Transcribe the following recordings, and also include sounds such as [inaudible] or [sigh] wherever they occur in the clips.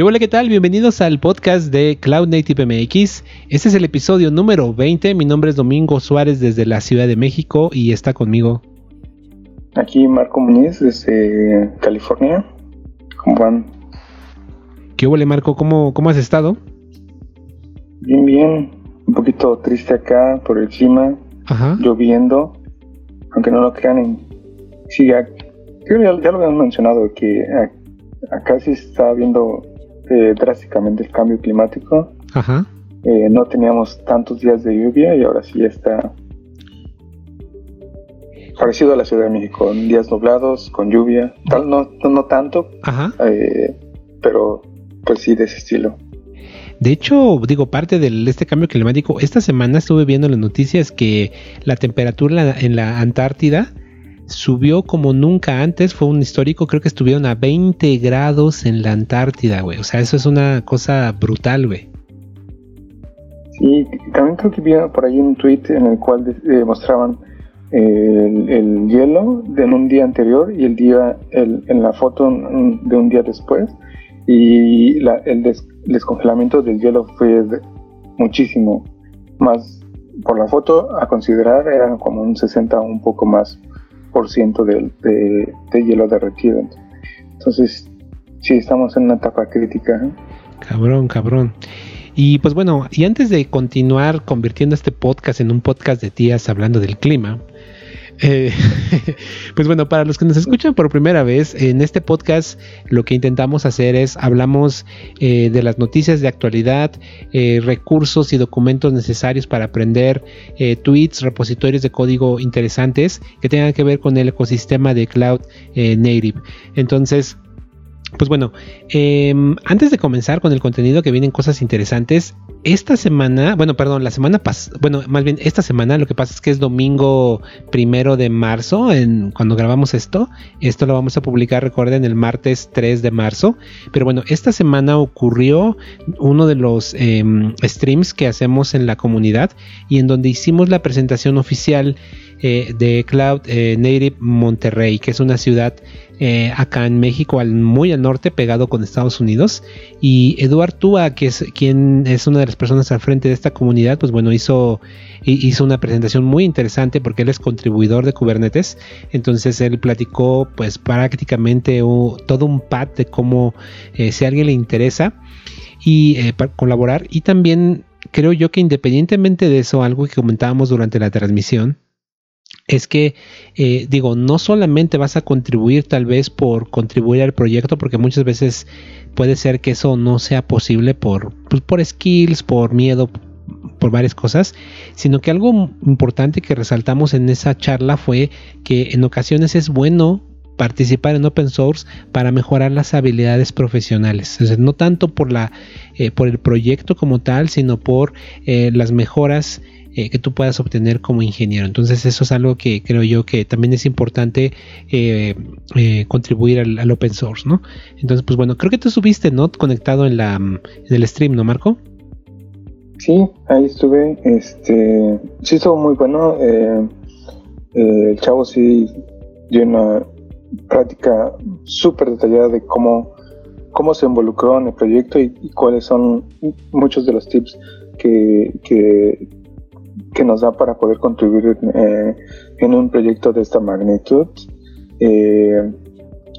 ¿Qué hola, qué tal? Bienvenidos al podcast de Cloud Native MX. Este es el episodio número 20. Mi nombre es Domingo Suárez desde la Ciudad de México y está conmigo. Aquí Marco Muñiz desde California. ¿Cómo van? ¿Qué hola, Marco? ¿Cómo, ¿Cómo has estado? Bien, bien. Un poquito triste acá por el clima. Ajá. Lloviendo. Aunque no lo crean, en, sí, ya, ya, lo habíamos mencionado que acá sí está viendo eh, drásticamente el cambio climático. Ajá. Eh, no teníamos tantos días de lluvia y ahora sí está parecido a la Ciudad de México, días nublados, con lluvia, tal, no, no, tanto, Ajá. eh, pero pues sí de ese estilo. De hecho, digo, parte de este cambio climático, esta semana estuve viendo las noticias que la temperatura en la Antártida subió como nunca antes, fue un histórico, creo que estuvieron a 20 grados en la Antártida, güey. O sea, eso es una cosa brutal, güey. Sí, también creo que vi por ahí un tweet en el cual eh, mostraban el, el, hielo de en un día anterior y el día el, en la foto de un día después y la, el des, descongelamiento del hielo fue muchísimo más por la foto a considerar era como un 60 un poco más por ciento de, de, de, hielo derretido entonces sí estamos en una etapa crítica ¿eh? cabrón cabrón y pues bueno, y antes de continuar convirtiendo este podcast en un podcast de tías hablando del clima, eh, [laughs] pues bueno, para los que nos escuchan por primera vez, en este podcast lo que intentamos hacer es hablamos eh, de las noticias de actualidad, eh, recursos y documentos necesarios para aprender, tweets, repositorios de código interesantes que tengan que ver con el ecosistema de Cloud Native. Entonces, pues bueno, eh, antes de comenzar con el contenido que vienen cosas interesantes, esta semana, bueno, perdón, la semana pasada, bueno, más bien esta semana, lo que pasa es que es domingo primero de marzo, en, cuando grabamos esto, esto lo vamos a publicar, recuerden, el martes 3 de marzo, pero bueno, esta semana ocurrió uno de los eh, streams que hacemos en la comunidad y en donde hicimos la presentación oficial eh, de Cloud eh, Native Monterrey, que es una ciudad eh, acá en México, muy al norte, pegado con Estados Unidos. Y Eduard Tua, que es quien es una de las personas al frente de esta comunidad, pues bueno, hizo, hizo una presentación muy interesante porque él es contribuidor de Kubernetes. Entonces él platicó pues prácticamente todo un pad de cómo eh, si a alguien le interesa y colaborar. Y también creo yo que independientemente de eso, algo que comentábamos durante la transmisión, es que eh, digo, no solamente vas a contribuir tal vez por contribuir al proyecto, porque muchas veces puede ser que eso no sea posible por, pues, por skills, por miedo, por varias cosas, sino que algo importante que resaltamos en esa charla fue que en ocasiones es bueno participar en open source para mejorar las habilidades profesionales. Sea, no tanto por, la, eh, por el proyecto como tal, sino por eh, las mejoras eh, que tú puedas obtener como ingeniero. Entonces eso es algo que creo yo que también es importante eh, eh, contribuir al, open source, ¿no? Entonces pues bueno, creo que tú subiste, ¿no? Conectado en, la, en el stream, ¿no, Marco? Sí, ahí estuve. Este, sí estuvo muy bueno. El chavo sí dio una práctica súper detallada de cómo, cómo se involucró en el proyecto y, cuáles son muchos de los tips que, que nos da para poder contribuir eh, en un proyecto de esta magnitud. Eh,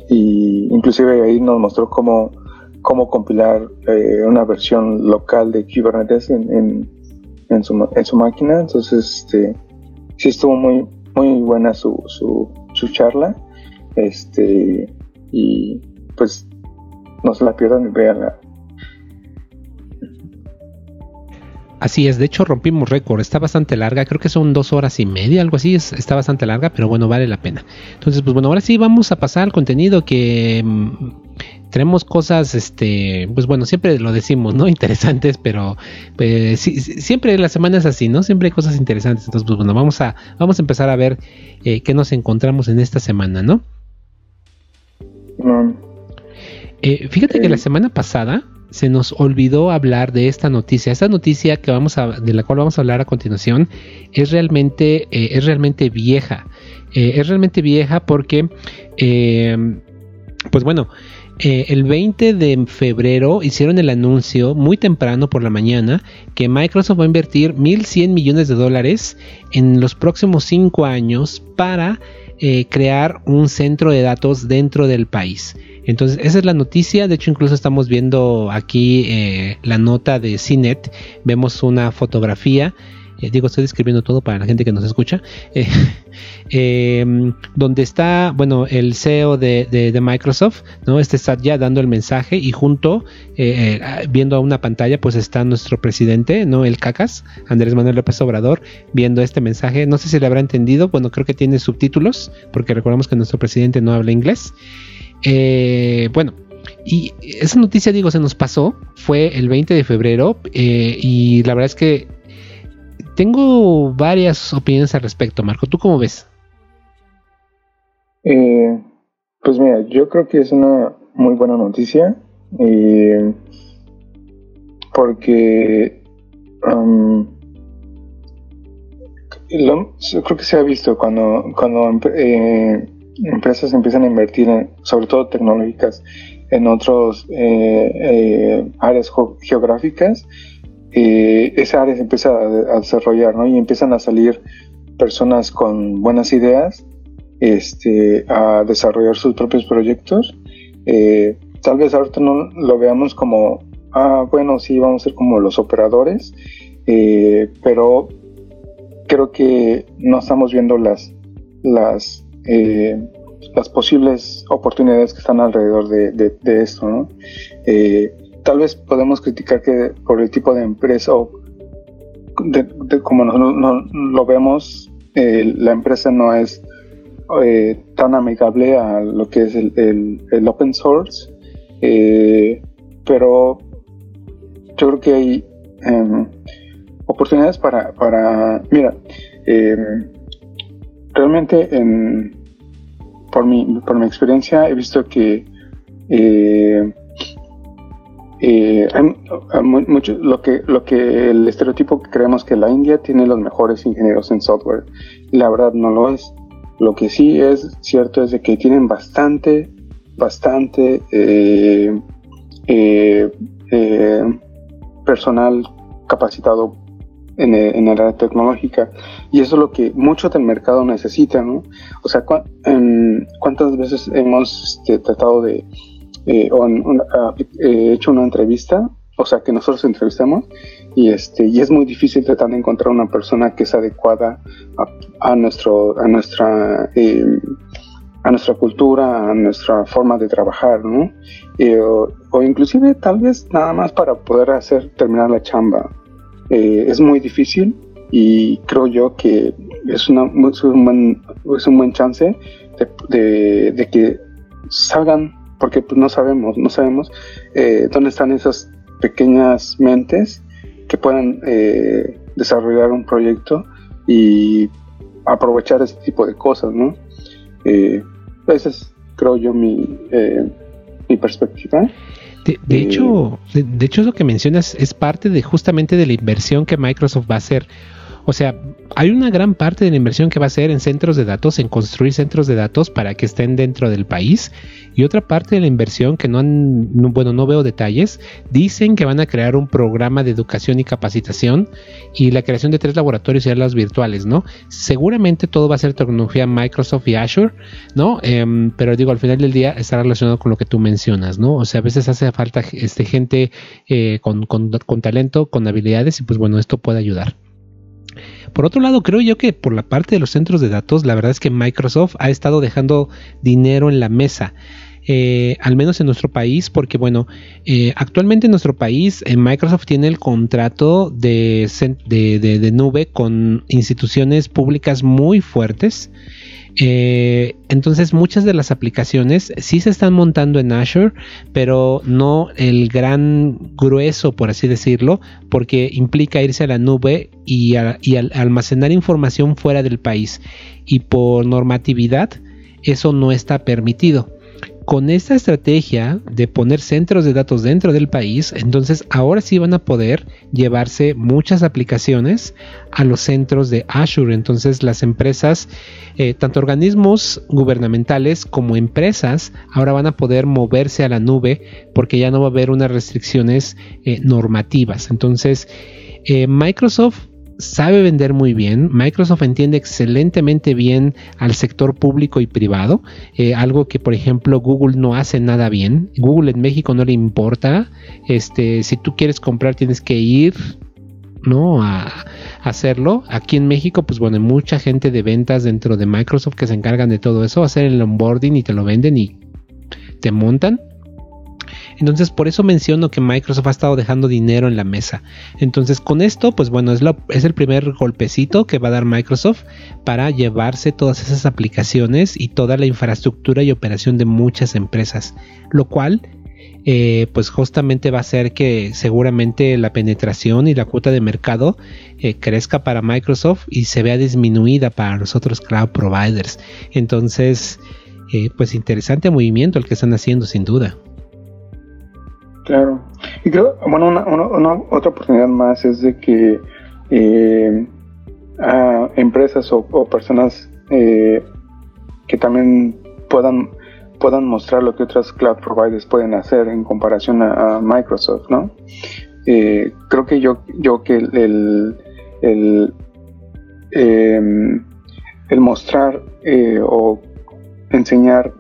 y inclusive ahí nos mostró cómo, cómo compilar eh, una versión local de Kubernetes en, en, su, máquina. Entonces, este, sí estuvo muy, muy buena su, su, su charla. Este, y pues no se la pierdan y veanla. Así es, de hecho rompimos récord, está bastante larga, creo que son dos horas y media, algo así, es, está bastante larga, pero bueno, vale la pena. Entonces, pues bueno, ahora sí vamos a pasar al contenido que mmm, tenemos cosas, este, pues bueno, siempre lo decimos, ¿no? [laughs] Interesantes, pero pues, sí, siempre la semana es así, ¿no? Siempre hay cosas interesantes. Entonces, pues bueno, vamos a, vamos a empezar a ver eh, qué nos encontramos en esta semana, ¿no? Mm. Eh, fíjate que la semana pasada se nos olvidó hablar de esta noticia. Esta noticia que vamos a, de la cual vamos a hablar a continuación es realmente, eh, es realmente vieja. Eh, es realmente vieja porque, eh, pues bueno, eh, el 20 de febrero hicieron el anuncio muy temprano por la mañana que Microsoft va a invertir 1.100 millones de dólares en los próximos 5 años para eh, crear un centro de datos dentro del país. Entonces, esa es la noticia. De hecho, incluso estamos viendo aquí eh, la nota de CNET. Vemos una fotografía eh, digo, estoy describiendo todo para la gente que nos escucha, [laughs] eh, em, donde está, bueno, el CEO de, Microsoft, ¿no? Este está ya dando el mensaje y junto, eh, viendo a una pantalla, pues está nuestro presidente, ¿no? El CACAS, Andrés Manuel López Obrador, viendo este mensaje. No sé si le habrá entendido, bueno, creo que tiene subtítulos, porque recordamos que nuestro presidente no habla inglés. bueno, y esa noticia, digo, se nos pasó, fue el 20 de febrero y la verdad es que tengo varias opiniones al respecto, Marco. ¿Tú cómo ves? Eh, pues mira, yo creo que es una muy buena noticia. Eh, porque creo que se ha visto cuando, cuando eh, empresas empiezan a invertir, sobre todo tecnológicas, en otras áreas geográficas, eh, esa área se empieza a, desarrollar, ¿no? Y empiezan a salir personas con buenas ideas este, a desarrollar sus propios proyectos. Eh, tal vez ahorita no lo veamos como, ah, bueno, sí, vamos a ser como los operadores, eh, pero creo que no estamos viendo las, las, las posibles oportunidades que están alrededor de, de esto, ¿no? Tal vez podemos criticar que por el tipo de empresa como nosotros lo vemos, eh, la empresa no es eh, tan amigable a lo que es el, open source, eh, pero yo creo que hay em, oportunidades para, para mira, em, realmente en, por, mi, por mi experiencia he visto que mucho, lo que lo que el estereotipo que creemos que la India tiene los mejores ingenieros en software la verdad no lo es. Lo que sí es cierto es de que tienen bastante bastante eh, eh, personal capacitado en el, área tecnológica. Y eso es lo que mucho del mercado necesita no o sea cuántas veces hemos este, tratado de eh, o eh, hecho una entrevista, o sea, que nosotros entrevistamos, y, este, y es muy difícil tratar de encontrar una persona que es adecuada a, nuestro, a, nuestra, eh, a nuestra cultura, a nuestra forma de trabajar, ¿no? Eh, o, inclusive tal vez nada más para poder hacer terminar la chamba. es muy difícil y creo yo que es, una, es, un, buen, es un buen chance de, de que salgan porque pues, no sabemos, no sabemos eh, dónde están esas pequeñas mentes que puedan eh, desarrollar un proyecto y aprovechar ese tipo de cosas, ¿no? Eh, esa es, creo yo, mi, mi perspectiva. De, hecho, de, de, hecho, lo que mencionas es parte de justamente de la inversión que Microsoft va a hacer. O sea, hay una gran parte de la inversión que va a ser en centros de datos, en construir centros de datos para que estén dentro del país. Y otra parte de la inversión que no han, bueno, no veo detalles, dicen que van a crear un programa de educación y capacitación y la creación de tres laboratorios y aulas virtuales, ¿no? Seguramente todo va a ser tecnología Microsoft y Azure, ¿no? Em, pero digo, al final del día está relacionado con lo que tú mencionas, ¿no? O sea, a veces hace falta este, gente eh, con, con talento, con habilidades y pues bueno, esto puede ayudar. Por otro lado, creo yo que por la parte de los centros de datos, la verdad es que Microsoft ha estado dejando dinero en la mesa. Eh, al menos en nuestro país, porque bueno, eh, actualmente en nuestro país eh, Microsoft tiene el contrato de, de, nube con instituciones públicas muy fuertes. Eh, entonces muchas de las aplicaciones sí se están montando en Azure, pero no el gran grueso, por así decirlo, porque implica irse a la nube y, almacenar información fuera del país. Y por normatividad eso no está permitido. Con esta estrategia de poner centros de datos dentro del país, entonces ahora sí van a poder llevarse muchas aplicaciones a los centros de Azure. Entonces las empresas, eh, tanto organismos gubernamentales como empresas, ahora van a poder moverse a la nube porque ya no va a haber unas restricciones eh, normativas. Entonces eh, Microsoft sabe vender muy bien. Microsoft entiende excelentemente bien al sector público y privado, eh, algo que por ejemplo Google no hace nada bien. Google en México no le importa. Este, si tú quieres comprar tienes que ir, ¿no? A, hacerlo. Aquí en México, pues bueno, hay mucha gente de ventas dentro de Microsoft que se encargan de todo eso, hacer el onboarding y te lo venden y te montan. Entonces, por eso menciono que Microsoft ha estado dejando dinero en la mesa. Entonces, con esto, pues bueno, es, es el primer golpecito que va a dar Microsoft para llevarse todas esas aplicaciones y toda la infraestructura y operación de muchas empresas. Lo cual eh, pues justamente va a hacer que seguramente la penetración y la cuota de mercado eh, crezca para Microsoft y se vea disminuida para los otros cloud providers. Entonces, eh, pues interesante movimiento el que están haciendo sin duda. Claro. Y creo, bueno, una, otra oportunidad más es de que eh, empresas o, personas eh, que también puedan puedan mostrar lo que otras cloud providers pueden hacer en comparación a, Microsoft, ¿no? Eh, creo que yo, yo que el, el, em, el mostrar o enseñar,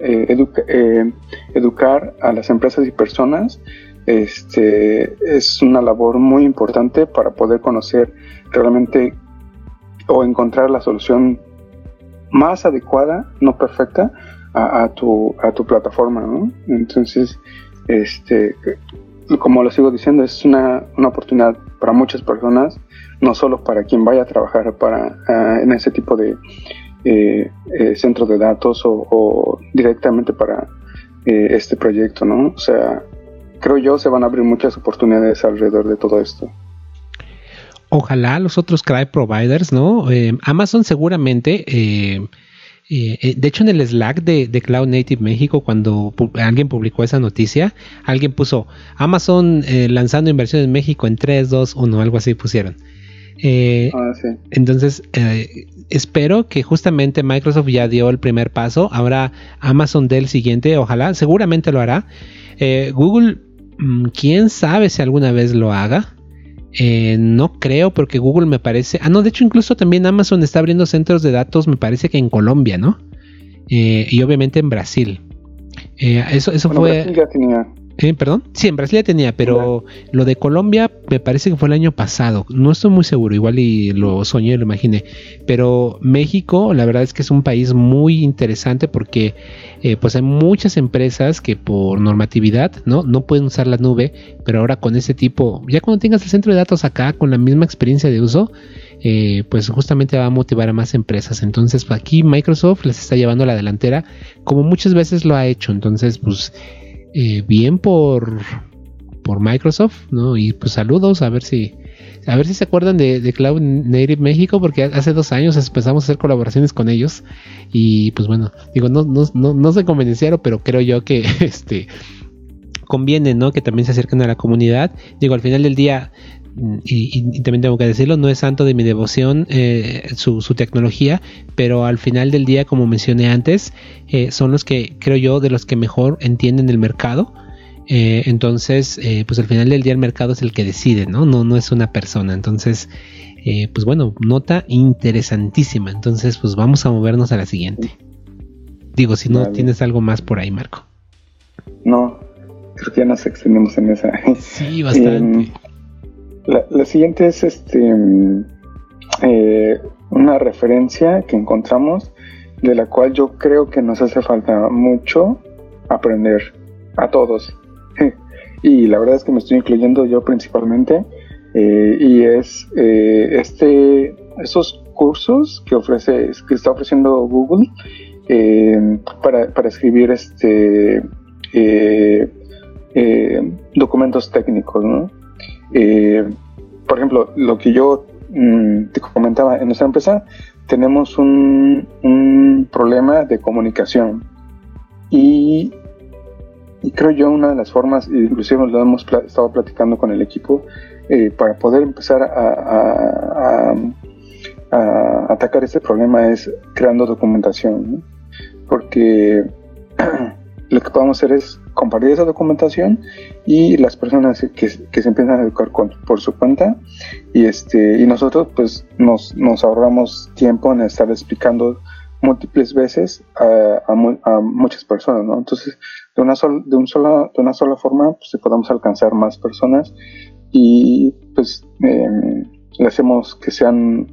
educar a las empresas y personas este, es una labor muy importante para poder conocer realmente o encontrar la solución más adecuada, no perfecta, a, tu, a tu plataforma. Entonces, este, como lo sigo diciendo, es una, oportunidad para muchas personas, no solo para quien vaya a trabajar para, en ese tipo de eh, eh, centros de datos o, directamente para eh, este proyecto, ¿no? O sea, creo yo, se van a abrir muchas oportunidades alrededor de todo esto. Ojalá los otros cloud providers, ¿no? Eh, Amazon seguramente, eh, eh, de hecho en el Slack de, Cloud Native México, cuando alguien publicó esa noticia, alguien puso Amazon lanzando inversiones en México en 3, 2, 1, algo así pusieron. Ah, sí. Entonces, espero que justamente Microsoft ya dio el primer paso. Ahora Amazon dé el siguiente, ojalá, seguramente lo hará. Google quién sabe si alguna vez lo haga. Eh, no creo porque Google me parece... Ah, no, de hecho incluso también Amazon está abriendo centros de datos, me parece que en Colombia, ¿no? Eh, y obviamente en Brasil. Eh, eso eso fue... ya tenía. Eh, perdón, sí, en Brasil ya tenía, pero lo de Colombia me parece que fue el año pasado. No estoy muy seguro, igual y lo soñé, lo imaginé. Pero México, la verdad es que es un país muy interesante porque eh, pues hay muchas empresas que por normatividad no, no pueden usar la nube, pero ahora con ese tipo, ya cuando tengas el centro de datos acá con la misma experiencia de uso, eh, pues justamente va a motivar a más empresas. Entonces aquí Microsoft les está llevando a la delantera como muchas veces lo ha hecho. Entonces pues eh, bien por, por Microsoft, ¿no? Y pues saludos, a ver si, a ver si se acuerdan de, Cloud Native México, porque hace dos años empezamos a hacer colaboraciones con ellos. Y pues bueno, digo, no, no, no, no se convencieron, pero creo yo que [laughs] este conviene, ¿no? Que también se acerquen a la comunidad. Digo, al final del día, y, también tengo que decirlo, no es santo de mi devoción eh, su, tecnología, pero al final del día, como mencioné antes, eh, son los que creo yo de los que mejor entienden el mercado. Eh, entonces, pues al final del día el mercado es el que decide, ¿no? No, no es una persona. Entonces, pues bueno, nota interesantísima. Entonces, pues vamos a movernos a la siguiente. Digo, si no tienes algo más por ahí, Marco. No, creo que ya nos extendimos en esa. Sí, bastante. La, siguiente es este eh, una referencia que encontramos de la cual yo creo que nos hace falta mucho aprender a todos. [laughs] y la verdad es que me estoy incluyendo yo principalmente. Eh, y es eh, este esos cursos que ofrece que está ofreciendo Google para, para, escribir este documentos técnicos, ¿no? Eh, por ejemplo, lo que yo mm, te comentaba, en nuestra empresa tenemos un, problema de comunicación y creo yo una de las formas, inclusive lo hemos estado platicando con el equipo, eh, para poder empezar a, atacar este problema es creando documentación, porque [clears throat] lo que podemos hacer es compartir esa documentación y las personas que, se empiezan a educar por su cuenta y este y nosotros pues nos, nos ahorramos tiempo en estar explicando múltiples veces a, muchas personas, ¿no? Entonces, de una, sola, de, un sola, de una sola forma, pues podemos alcanzar más personas y pues em, le hacemos que sean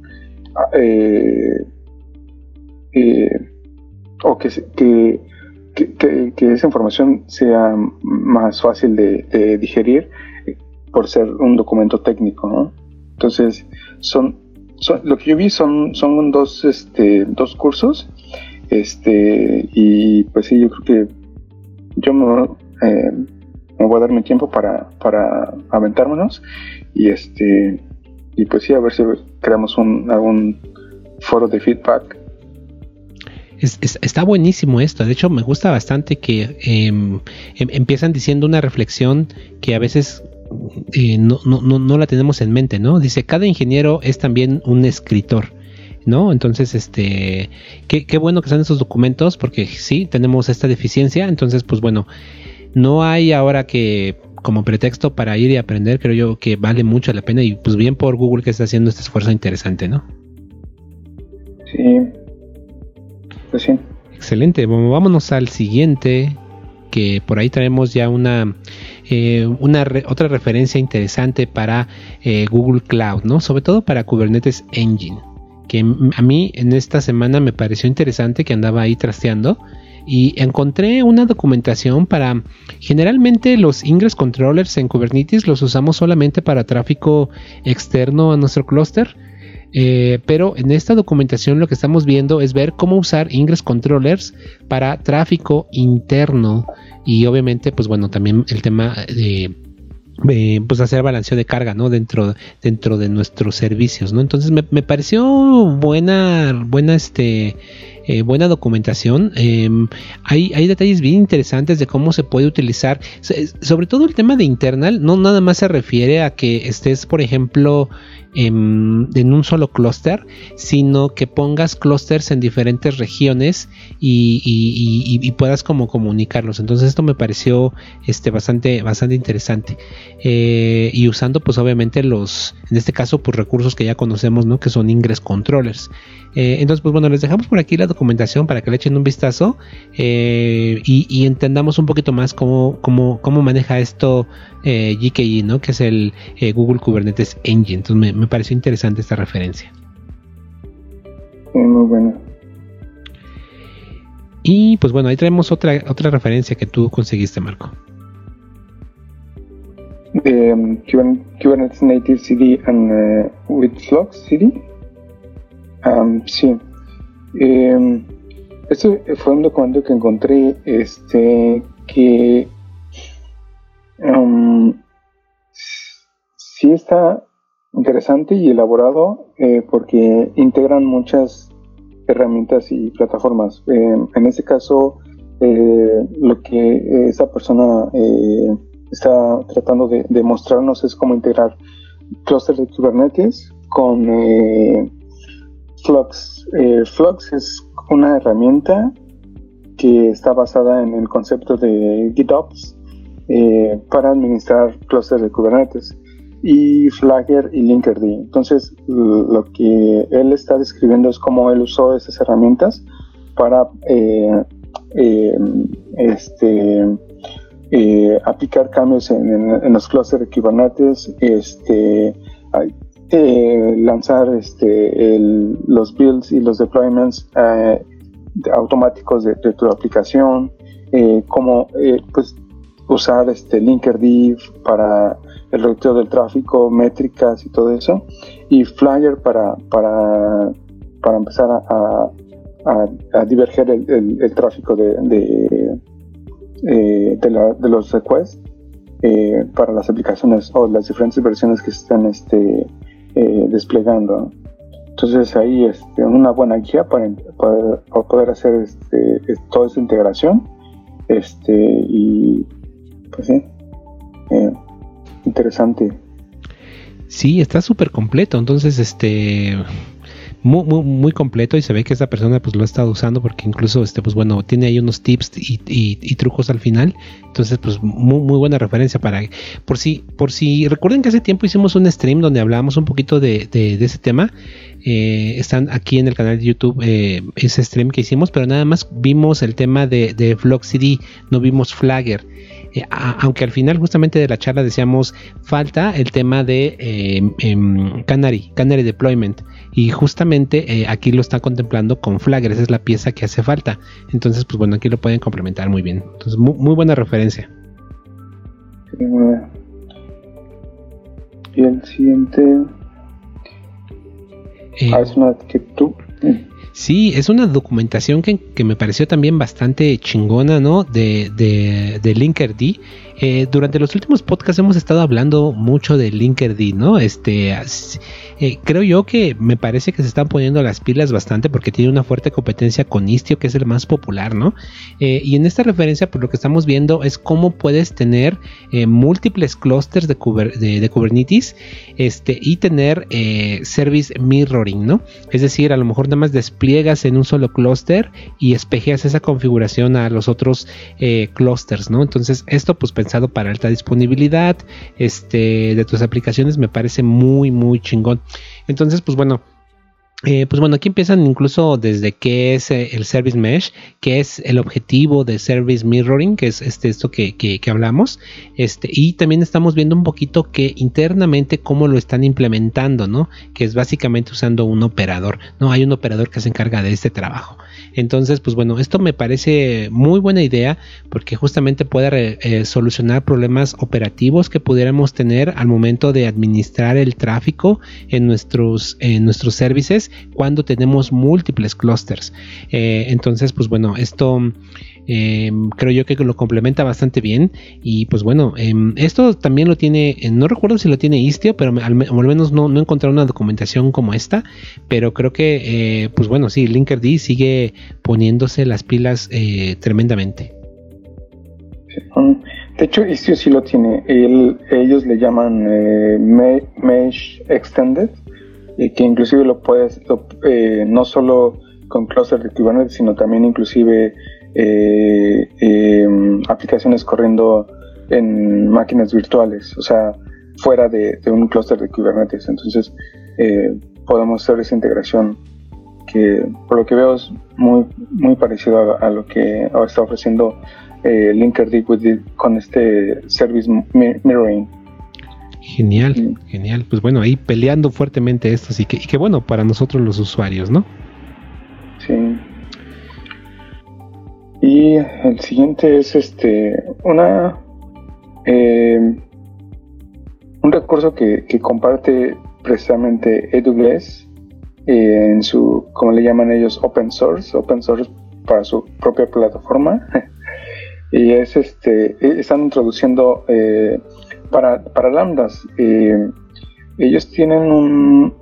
eh, eh, o que, que, que, esa información sea más fácil de, digerir por ser un documento técnico, ¿no? Entonces, son, lo que yo vi son, son dos, este, dos cursos, este, y pues sí, yo creo que yo me, eh, me voy a dar mi tiempo para, para aventármelos y este, y pues sí, a ver si creamos un, algún foro de feedback está buenísimo esto. De hecho, me gusta bastante que em, em, empiezan diciendo una reflexión que a veces eh, no, la tenemos en mente, ¿no? Dice, cada ingeniero es también un escritor. ¿no? Entonces, este, qué, qué bueno que están esos documentos, porque sí, tenemos esta deficiencia, entonces, pues bueno, no hay ahora que como pretexto para ir y aprender, creo yo que vale mucho la pena y pues bien por Google que está haciendo este esfuerzo interesante, ¿no? Sí, pues sí. Excelente, vámonos al siguiente, que por ahí traemos ya una, eh, otra referencia interesante para eh, Google Cloud, ¿no? Sobre todo para Kubernetes Engine, que a mí en esta semana me pareció interesante que andaba ahí trasteando y encontré una documentación para generalmente los ingress controllers en Kubernetes los usamos solamente para tráfico externo a nuestro clúster eh, pero en esta documentación lo que estamos viendo es ver cómo usar Ingress Controllers para tráfico interno y obviamente pues bueno también el tema de pues hacer balanceo de carga no dentro dentro de nuestros servicios no entonces me, pareció buena buena este eh, buena documentación. Em, hay, hay detalles bien interesantes de cómo se puede utilizar. Sobre todo el tema de internal no nada más se refiere a que estés por ejemplo en, un solo clúster, sino que pongas clústeres en diferentes regiones y, puedas como comunicarlos. Entonces esto me pareció este, bastante, bastante interesante. Eh, y usando pues obviamente los, en este caso pues recursos que ya conocemos, ¿no? Que son Ingress Controllers. Eh, entonces pues bueno, les dejamos por aquí la documentación para que le echen un vistazo eh, y, entendamos un poquito más cómo, cómo, cómo maneja esto GKE, ¿no? Que es el Google Kubernetes Engine. Entonces me, me pareció interesante esta referencia. muy buena. Y pues bueno, ahí traemos otra, otra referencia que tú conseguiste, Marco. De um, Kubernetes Native CD and uh, with Flux CD. Um, sí. Eh, este fue un documento que encontré este que um, sí está interesante y elaborado eh, porque integran muchas herramientas y plataformas. Eh, en este caso, eh, lo que esa persona está tratando de, mostrarnos es cómo integrar clusters de Kubernetes con Flux. Flux es una herramienta que está basada en el concepto de GitOps para administrar clusters de Kubernetes y Flagger y Linkerd. Entonces, lo que él está describiendo es cómo él usó esas herramientas para eh, eh, este, eh, aplicar cambios en, los clusters de Kubernetes, este, lanzar este, los builds y los deployments automáticos de, tu aplicación, cómo pues, usar Linkerd para el reductor del tráfico, métricas y todo eso, y Flyer para, para, para empezar a, a, diverger el, tráfico de, de, eh, de, los requests eh, para las aplicaciones o las diferentes versiones que se están este, eh, desplegando. Entonces ahí es este, una buena guía para, para, poder hacer este, toda esa integración este, y pues sí, interesante. Sí, está súper completo. Entonces, este, muy, muy, muy, completo y se ve que esta persona pues lo ha estado usando porque incluso este pues bueno tiene ahí unos tips y, trucos al final entonces pues muy, buena referencia para por si por si recuerden que hace tiempo hicimos un stream donde hablábamos un poquito de, ese tema eh, están aquí en el canal de YouTube eh, ese stream que hicimos pero nada más vimos el tema de, de CD no vimos Flagger eh, aunque al final justamente de la charla decíamos falta el tema de em, Canary, Canary Deployment y justamente eh, aquí lo está contemplando con Flagger, esa es la pieza que hace falta. Entonces, pues bueno, aquí lo pueden complementar muy bien. Entonces, muy, buena referencia. Y el siguiente. Eh, ah, es una que tú. Sí, es una documentación que, me pareció también bastante chingona, ¿no? De, de, de Linkerd. Eh, durante los últimos podcasts hemos estado hablando mucho de Linkerd, ¿no? Este, eh, creo yo que me parece que se están poniendo las pilas bastante porque tiene una fuerte competencia con Istio, que es el más popular, ¿no? Eh, y en esta referencia, por lo que estamos viendo, es cómo puedes tener múltiples clusters de, Kubernetes este, y tener service mirroring, ¿no? Es decir, a lo mejor nada más despliegas en un solo clúster y espejeas esa configuración a los otros clusters, ¿no? Entonces, esto pues para alta disponibilidad este, de tus aplicaciones me parece muy, muy chingón. Entonces, pues bueno, eh, pues bueno, aquí empiezan incluso desde qué es eh, el Service Mesh, qué es el objetivo de Service Mirroring, que es este, esto que, hablamos, este, y también estamos viendo un poquito que internamente cómo lo están implementando, ¿no? Que es básicamente usando un operador, ¿no? Hay un operador que se encarga de este trabajo. Entonces, pues bueno, esto me parece muy buena idea porque justamente puede eh, solucionar problemas operativos que pudiéramos tener al momento de administrar el tráfico en nuestros, en nuestros services cuando tenemos múltiples clusters. Eh, entonces, pues bueno, esto Em, creo yo que lo complementa bastante bien. Y pues bueno, em, esto también lo tiene, eh, no recuerdo si lo tiene Istio, pero al, menos no, no, he encontrado una documentación como esta. Pero creo que, eh, pues bueno, sí, Linkerd sigue poniéndose las pilas tremendamente. De hecho, Istio sí lo tiene. ellos le llaman Mesh Extended, que inclusive lo puedes, no solo con cluster de Kubernetes, sino también inclusive eh, em, aplicaciones corriendo en máquinas virtuales, o sea, fuera de, un clúster de Kubernetes. Entonces, eh, podemos hacer esa integración que, por lo que veo, es muy, muy parecido a, lo que está ofreciendo eh, con este service mirroring. Genial, genial. Pues bueno, ahí peleando fuertemente esto, y que, y que bueno para nosotros los usuarios, ¿no? Sí. Y el siguiente es este una eh, un recurso que, comparte precisamente AWS eh, en su, como le llaman ellos, open source, open source para su propia plataforma. [laughs] y es este, están introduciendo eh, para, para lambdas. ellos tienen un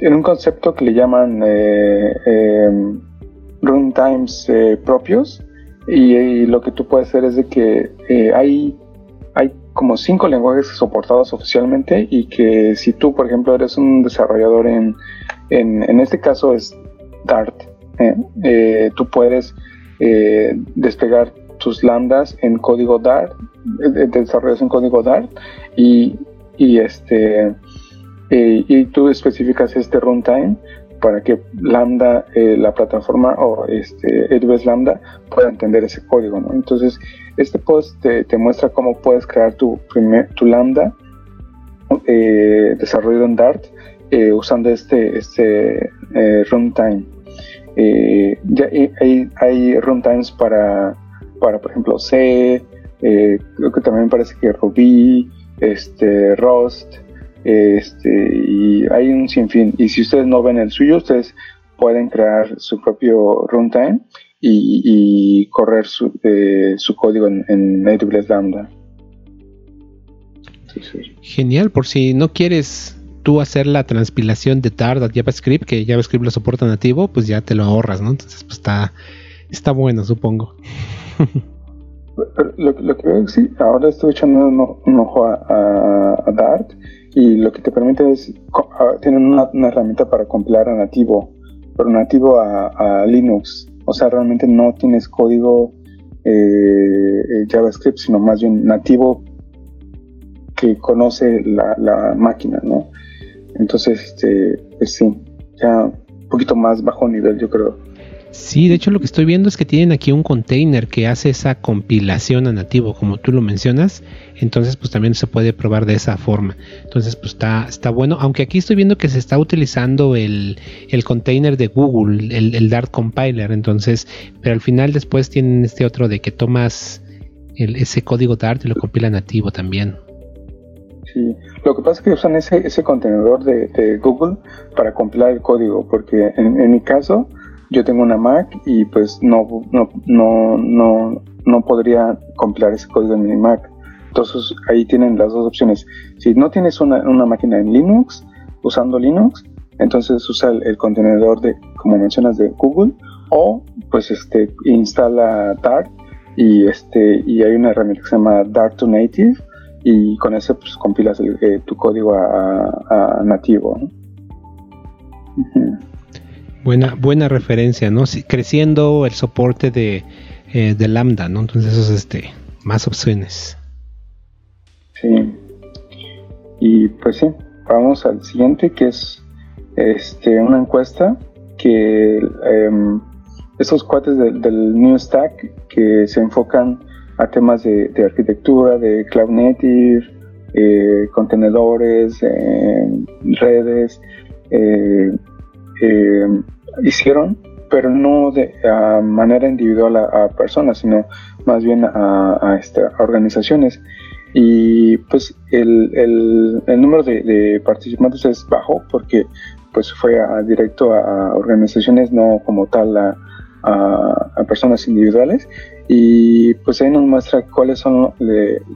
en un concepto que le llaman eh, runtimes eh, propios y, lo que tú puedes hacer es de que eh, hay, hay como cinco lenguajes soportados oficialmente y que si tú, por ejemplo, eres un desarrollador en, en, este caso es Dart, tú puedes desplegar tus lambdas en código Dart, desarrollas en código Dart y, y este eh, y tú especificas este runtime para que Lambda, eh, la plataforma o este AWS Lambda pueda entender ese código. Entonces, este post te, muestra cómo puedes crear tu, primer, tu Lambda eh, desarrollado en Dart usando este, este runtime. ya hay, hay, runtimes para, para, por ejemplo, C, creo que también parece que Ruby, este, Rust, este, y hay un sinfín. Y si ustedes no ven el suyo, ustedes pueden crear su propio runtime y, correr su, eh, su, código en, en AWS Lambda. Genial, por si no quieres tú hacer la transpilación de Dart a JavaScript, que JavaScript lo soporta nativo, pues ya te lo ahorras, ¿no? Entonces, pues está, está bueno, supongo. Lo, que veo es sí, ahora estoy echando un, ojo a, Dart y lo que te permite es, tienen una, herramienta para compilar a nativo, pero nativo a, Linux. O sea, realmente no tienes código eh, eh, JavaScript, sino más bien nativo que conoce la, máquina, ¿no? Entonces, este, pues sí, ya un poquito más bajo nivel, yo creo. Sí, de hecho lo que estoy viendo es que tienen aquí un container que hace esa compilación a nativo, como tú lo mencionas. Entonces, pues también se puede probar de esa forma. Entonces, pues está, está bueno. Aunque aquí estoy viendo que se está utilizando el, container de Google, el, Dart Compiler. Entonces, pero al final después tienen este otro de que tomas ese código Dart y lo compila nativo también. Sí, lo que pasa es que usan ese, ese contenedor de, Google para compilar el código, porque en mi caso yo tengo una Mac y pues no, no, no, no, no podría compilar ese código en mi Mac. Entonces ahí tienen las dos opciones. Si no tienes una, una máquina en Linux, usando Linux, entonces usa el, contenedor de, como mencionas, de Google, o pues este instala Dart y este y hay una herramienta que se llama Dart to Native y con eso pues compilas eh, tu código a, nativo. Buena, buena referencia, ¿no? creciendo el soporte de, eh, de Lambda, ¿no? Entonces eso es este, más opciones. Sí. Y pues sí, vamos al siguiente que es este una encuesta que eh, esos cuates del New Stack que se enfocan a temas de, arquitectura, de cloud native, eh, contenedores, redes, eh, eh, hicieron, pero no de manera individual a, personas, sino más bien a, este, organizaciones. Y pues el, el, número de, participantes es bajo porque pues fue a, directo a, organizaciones, no como tal a, personas individuales. Y pues ahí nos muestra cuáles son,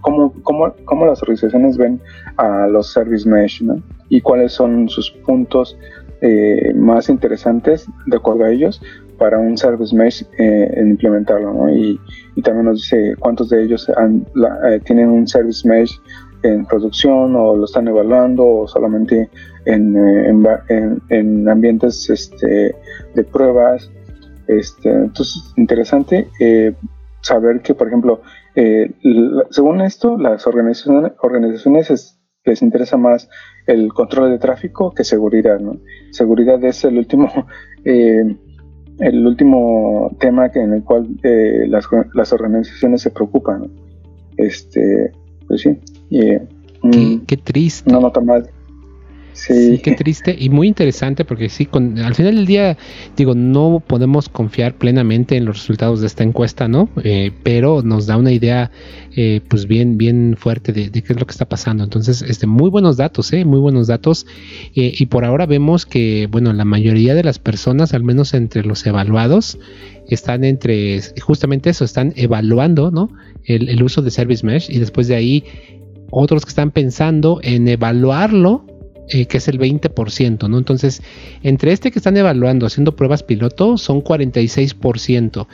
cómo, cómo, cómo, las organizaciones ven a los service mesh y cuáles son sus puntos eh, más interesantes, de acuerdo a ellos, para un service mesh eh, en implementarlo. ¿no? Y, también nos dice cuántos de ellos eh, tienen un service mesh en producción o lo están evaluando o solamente en, en, ambientes este, de pruebas. Este, entonces, interesante saber que, por ejemplo, según esto, las organizaciones, organizaciones les interesa más el control de tráfico que seguridad, ¿no? Seguridad es el último, [laughs] eh, el último tema que, en el cual eh, las, las, organizaciones se preocupan, Este, pues sí. qué, mm, qué, triste. No nota más Sí. qué triste y muy interesante porque sí, con, al final del día, digo, no podemos confiar plenamente en los resultados de esta encuesta, ¿no? Eh, pero nos da una idea, eh, pues bien, bien fuerte de, qué es lo que está pasando. Entonces, este, muy buenos datos, ¿eh? Muy buenos datos. Eh, y por ahora vemos que, bueno, la mayoría de las personas, al menos entre los evaluados, están entre, justamente eso, están evaluando, ¿no? El, el uso de Service Mesh y después de ahí otros que están pensando en evaluarlo eh, que es el 20%, ¿no? Entonces, entre este que están evaluando, haciendo pruebas piloto, son 46%.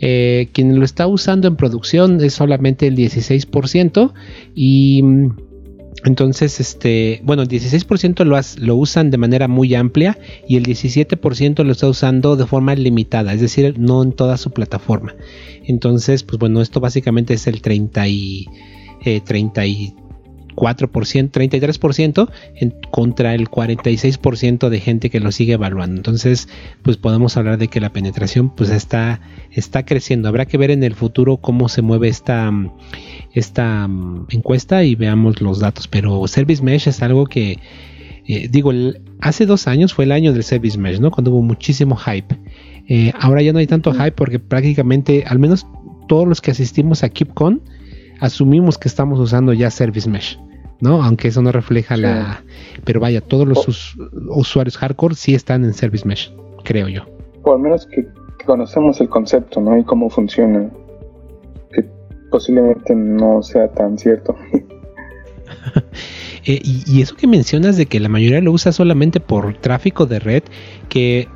Eh, quien lo está usando en producción es solamente el 16%. Y mm, entonces, este, bueno, el 16% lo, usan de manera muy amplia y el 17% lo está usando de forma limitada, es decir, no en toda su plataforma. Entonces, pues bueno, esto básicamente es el 30 y, eh, 30 y 4%, 33% en, contra el 46% de gente que lo sigue evaluando. Entonces, pues podemos hablar de que la penetración pues está, está creciendo. Habrá que ver en el futuro cómo se mueve esta, esta mm, encuesta y veamos los datos. Pero Service Mesh es algo que, eh, digo, hace dos años fue el año del Service Mesh, ¿no? Cuando hubo muchísimo hype. Eh, ahora ya no hay tanto hype porque prácticamente, al menos todos los que asistimos a KeepCon, asumimos que estamos usando ya Service Mesh. ¿No? Aunque eso no refleja la... Pero vaya, todos los usuarios hardcore sí están en Service Mesh, creo yo. O al menos que, conocemos el concepto, ¿no? Y cómo funciona. Que posiblemente no sea tan cierto. [laughs] Eh, y, eso que mencionas de que la mayoría lo usa solamente por tráfico de red, que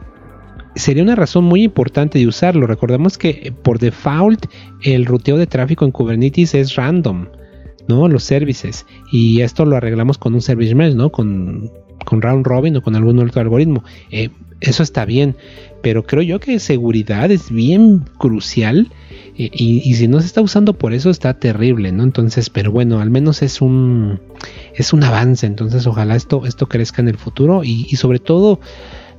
sería una razón muy importante de usarlo. Recordemos que por default el ruteo de tráfico en Kubernetes es random, ¿no? Los services. Y esto lo arreglamos con un service mesh, ¿no? Con, con round robin o con algún otro algoritmo. Eh, eso está bien, pero creo yo que seguridad es bien crucial eh, y, si no se está usando por eso está terrible, ¿no? Entonces, pero bueno, al menos es un es un avance, entonces ojalá esto esto crezca en el futuro y, y sobre todo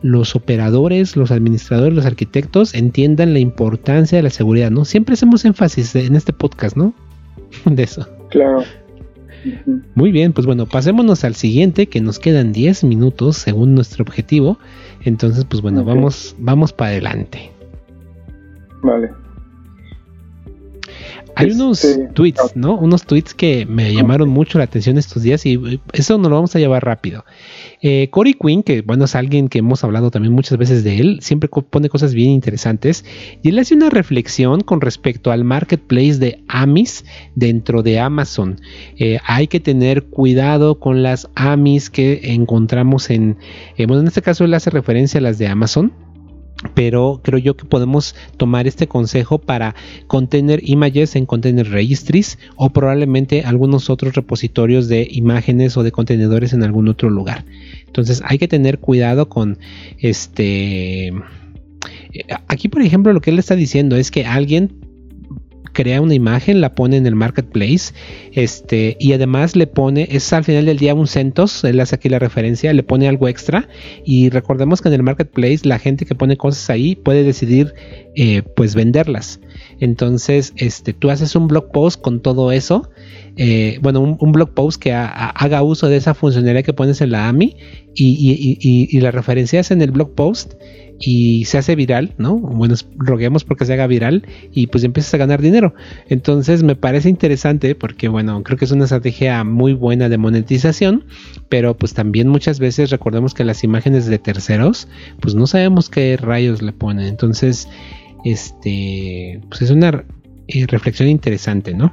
los operadores, los administradores, los arquitectos entiendan la importancia de la seguridad, ¿no? Siempre hacemos énfasis en este podcast, ¿no? [laughs] de eso. Claro. Muy bien, pues bueno, pasémonos al siguiente, que nos quedan 10 minutos según nuestro objetivo. Entonces, pues bueno, vamos, vamos para adelante. Vale. Hay unos tweets, ¿no? Unos tweets que me llamaron mucho la atención estos días y eso nos lo vamos a llevar rápido. Eh, Corey Quinn, que bueno, es alguien que hemos hablado también muchas veces de él, siempre pone cosas bien interesantes y él hace una reflexión con respecto al marketplace de AMIS dentro de Amazon. Eh, hay que tener cuidado con las AMIS que encontramos en, eh, bueno, en este caso él hace referencia a las de Amazon pero creo yo que podemos tomar este consejo para contener images en container registries o probablemente algunos otros repositorios de imágenes o de contenedores en algún otro lugar. Entonces hay que tener cuidado con este... Aquí por ejemplo lo que él está diciendo es que alguien crea una imagen, la pone en el marketplace, este, y además le pone, es al final del día un CentOS, él hace aquí la referencia, le pone algo extra, y recordemos que en el marketplace la gente que pone cosas ahí puede decidir eh, pues venderlas. Entonces, este, tú haces un blog post con todo eso, eh, bueno, un, blog post que haga uso de esa funcionalidad que pones en la AMI y, la referencias en el blog post y se hace viral, ¿no? Bueno, roguemos porque se haga viral y pues empiezas a ganar dinero. Entonces me parece interesante porque, bueno, creo que es una estrategia muy buena de monetización, pero pues también muchas veces recordemos que las imágenes de terceros, pues no sabemos qué rayos le ponen. Entonces, este, pues es una eh, reflexión interesante, ¿no?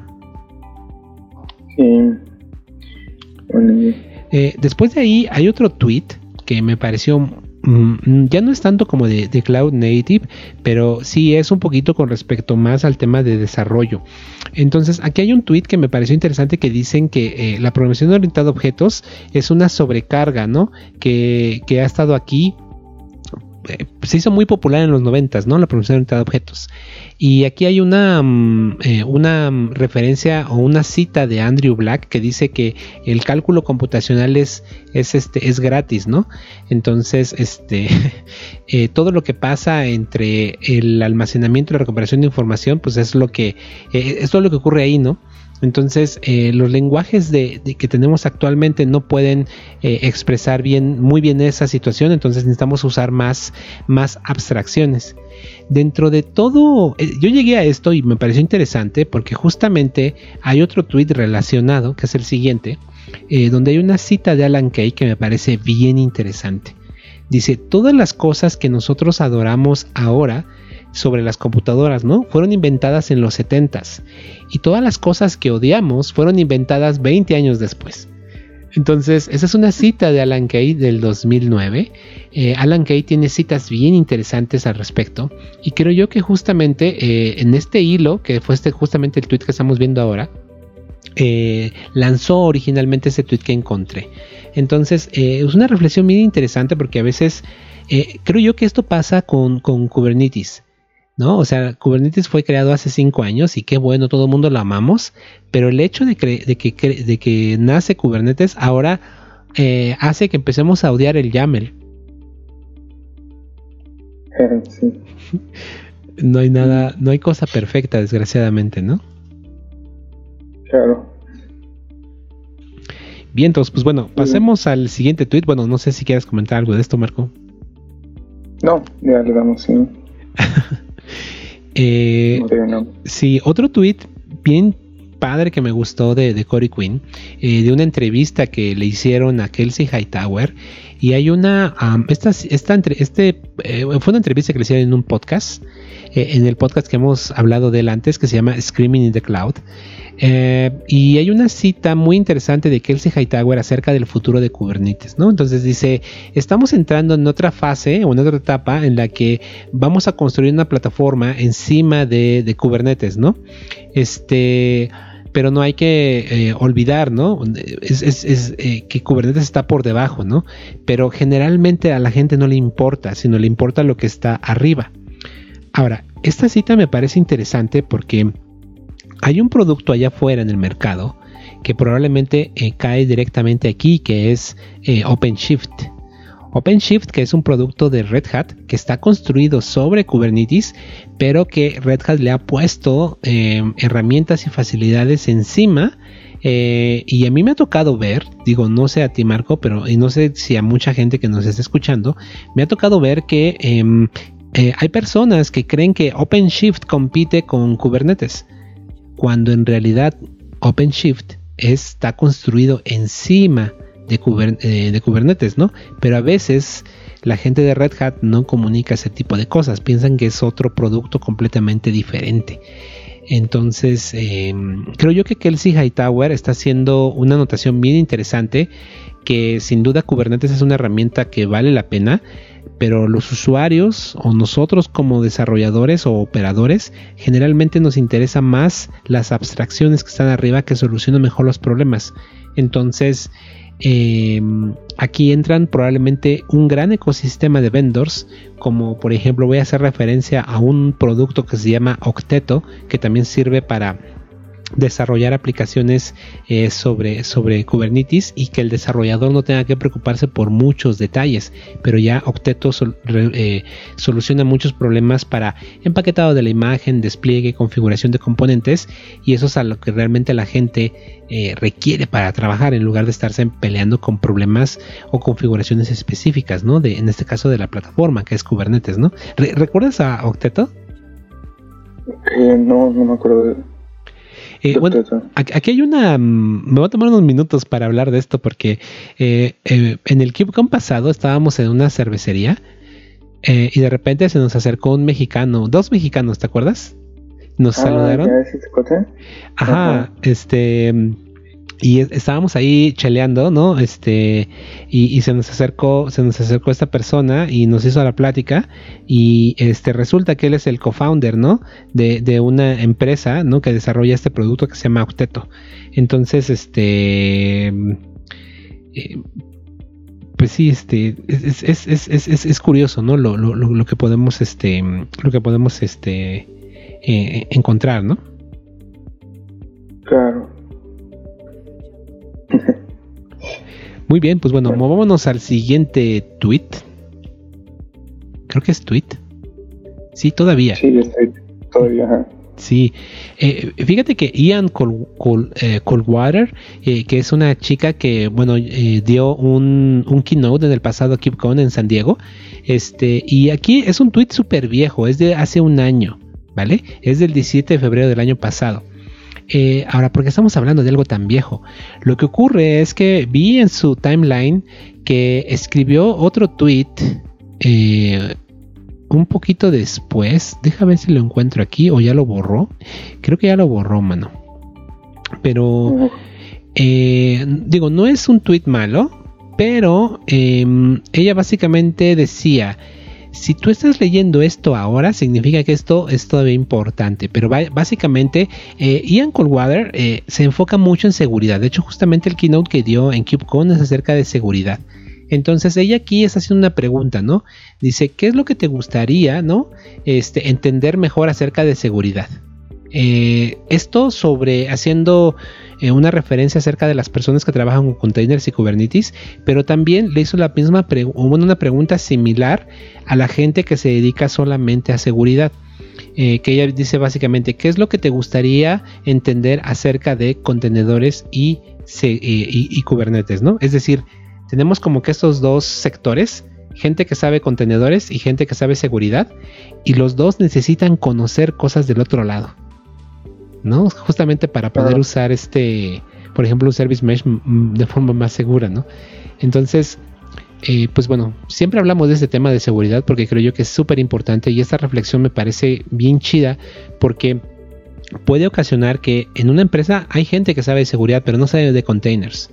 Sí. Eh, después de ahí hay otro tweet que me pareció Mm, ya no es tanto como de, cloud native, pero sí es un poquito con respecto más al tema de desarrollo. Entonces, aquí hay un tweet que me pareció interesante que dicen que eh, la programación orientada a objetos es una sobrecarga, ¿no? Que, que ha estado aquí eh, se hizo muy popular en los noventas, ¿no? La programación orientada objetos. Y aquí hay una, mm, eh, una referencia o una cita de Andrew Black que dice que el cálculo computacional es, es, este, es gratis, ¿no? Entonces, este, [laughs] eh, todo lo que pasa entre el almacenamiento y la recuperación de información, pues es lo que, es todo lo que ocurre ahí, ¿no? Entonces, eh, los lenguajes de, que tenemos actualmente no pueden eh, expresar bien, muy bien esa situación, entonces necesitamos usar más, más abstracciones. Dentro de todo, eh, yo llegué a esto y me pareció interesante porque justamente hay otro tweet relacionado, que es el siguiente, donde hay una cita de Alan Kay que me parece bien interesante. Dice, todas las cosas que nosotros adoramos ahora sobre las computadoras, ¿no? Fueron inventadas en los 70s y todas las cosas que odiamos fueron inventadas 20 años después. Entonces, esa es una cita de Alan Kay del 2009. Eh, Alan Kay tiene citas bien interesantes al respecto y creo yo que justamente eh, en este hilo, que fue este, justamente el tweet que estamos viendo ahora, eh, lanzó originalmente ese tweet que encontré. Entonces, es una reflexión bien interesante porque a veces creo yo que esto pasa con, con Kubernetes. ¿No? O sea, Kubernetes fue creado hace cinco años y qué bueno, todo el mundo lo amamos, pero el hecho de, que, de que nace Kubernetes ahora eh, hace que empecemos a odiar el YAML. [laughs] No hay nada, no hay cosa perfecta, desgraciadamente, ¿no? Claro. Bien, entonces, pues bueno, pasemos al siguiente tweet. Bueno, no sé si quieres comentar algo de esto, Marco. No, ya le damos, sí. [laughs] Eh, sí, otro tweet bien padre que me gustó de, de Corey Quinn, eh, de una entrevista que le hicieron a Kelsey Hightower, Y hay una, esta, esta este, eh, fue una entrevista que le hicieron en un podcast, eh, en el podcast que hemos hablado de él antes, que se llama Screaming in the Cloud. Eh, y hay una cita muy interesante de Kelsey Hightower acerca del futuro de Kubernetes, ¿no? Entonces dice, estamos entrando en otra fase o en otra etapa en la que vamos a construir una plataforma encima de, Kubernetes, ¿no? Este pero no hay que eh, olvidar, ¿no? Es, eh, que Kubernetes está por debajo, ¿no? Pero generalmente a la gente no le importa, sino le importa lo que está arriba. Ahora, esta cita me parece interesante porque hay un producto allá afuera en el mercado que probablemente eh, cae directamente aquí, que es OpenShift. OpenShift, que es un producto de Red Hat que está construido sobre Kubernetes, pero que Red Hat le ha puesto eh, herramientas y facilidades encima. Eh, y a mí me ha tocado ver, digo, no sé a ti Marco, pero y no sé si a mucha gente que nos está escuchando, me ha tocado ver que em, eh, hay personas que creen que OpenShift compite con Kubernetes, cuando en realidad OpenShift está construido encima eh, de, Kubernetes, ¿no? Pero a veces la gente de Red Hat no comunica ese tipo de cosas, piensan que es otro producto completamente diferente. Entonces, em, creo yo que Kelsey Hightower está haciendo una anotación bien interesante, que sin duda Kubernetes es una herramienta que vale la pena, pero los usuarios o nosotros como desarrolladores o operadores generalmente nos interesa más las abstracciones que están arriba que solucionan mejor los problemas. Entonces, eh, aquí entran probablemente un gran ecosistema de vendors, como por ejemplo voy a hacer referencia a un producto que se llama Octeto, que también sirve para desarrollar aplicaciones eh, sobre, sobre Kubernetes y que el desarrollador no tenga que preocuparse por muchos detalles, pero ya Octeto eh, soluciona muchos problemas para empaquetado de la imagen, despliegue, configuración de componentes y eso es a lo que realmente la gente eh, requiere para trabajar en lugar de estarse peleando con problemas o configuraciones específicas, ¿no? En este caso de la plataforma que es Kubernetes, ¿no? ¿Recuerdas a Octeto? no, no me acuerdo de eh, bueno, aquí hay una. Mm, me voy a tomar unos minutos para hablar de esto porque eh, eh, en el KubeCon pasado estábamos en una cervecería y de repente se nos acercó un mexicano, dos mexicanos, ¿te acuerdas? Nos ah, saludaron. Ajá, este y estábamos ahí cheleando, ¿no? Este, y, se nos acercó, se nos acercó esta persona y nos hizo la plática. Y este resulta que él es el co-founder, ¿no? De, de, una empresa, ¿no? Que desarrolla este producto que se llama Octeto. Entonces, este. Eh, pues sí, este. Es, es, es, es curioso, ¿no? Lo, lo, lo, que podemos, este. Lo que podemos, este. Eh, encontrar, ¿no? Claro. Muy bien, pues bueno, movámonos al siguiente tweet. Creo que es tweet. Sí, todavía. Sí, es todavía. Sí, eh, fíjate que Ian eh, Coldwater, eh, que es una chica que, bueno, dio un, un, keynote en el pasado KeepCon en San Diego, este, y aquí es un tweet súper viejo, es de hace un año, ¿vale? Es del 17 de febrero del año pasado. Eh, ahora, porque estamos hablando de algo tan viejo? Lo que ocurre es que vi en su timeline que escribió otro tweet eh, un poquito después. Deja ver si lo encuentro aquí o ya lo borró. Creo que ya lo borró, mano. Pero, eh, digo, no es un tweet malo, pero em, ella básicamente decía si tú estás leyendo esto ahora, significa que esto es todavía importante. Pero básicamente, eh, Ian Coldwater eh, se enfoca mucho en seguridad. De hecho, justamente el keynote que dio en KubeCon es acerca de seguridad. Entonces ella aquí está haciendo una pregunta, ¿no? Dice, ¿qué es lo que te gustaría, ¿no? Este, entender mejor acerca de seguridad. Eh, esto sobre haciendo eh, una referencia acerca de las personas que trabajan con containers y Kubernetes, pero también le hizo la misma una pregunta similar a la gente que se dedica solamente a seguridad. Eh, que ella dice básicamente, ¿qué es lo que te gustaría entender acerca de contenedores y, Kubernetes? Es decir, tenemos como que estos dos sectores, gente que sabe contenedores y gente que sabe seguridad, y los dos necesitan conocer cosas del otro lado. ¿No? Justamente para poder usar este, por ejemplo, un service mesh de forma más segura, ¿no? Entonces, eh, pues bueno, siempre hablamos de este tema de seguridad porque creo yo que es súper importante y esta reflexión me parece bien chida porque puede ocasionar que en una empresa hay gente que sabe de seguridad pero no sabe de containers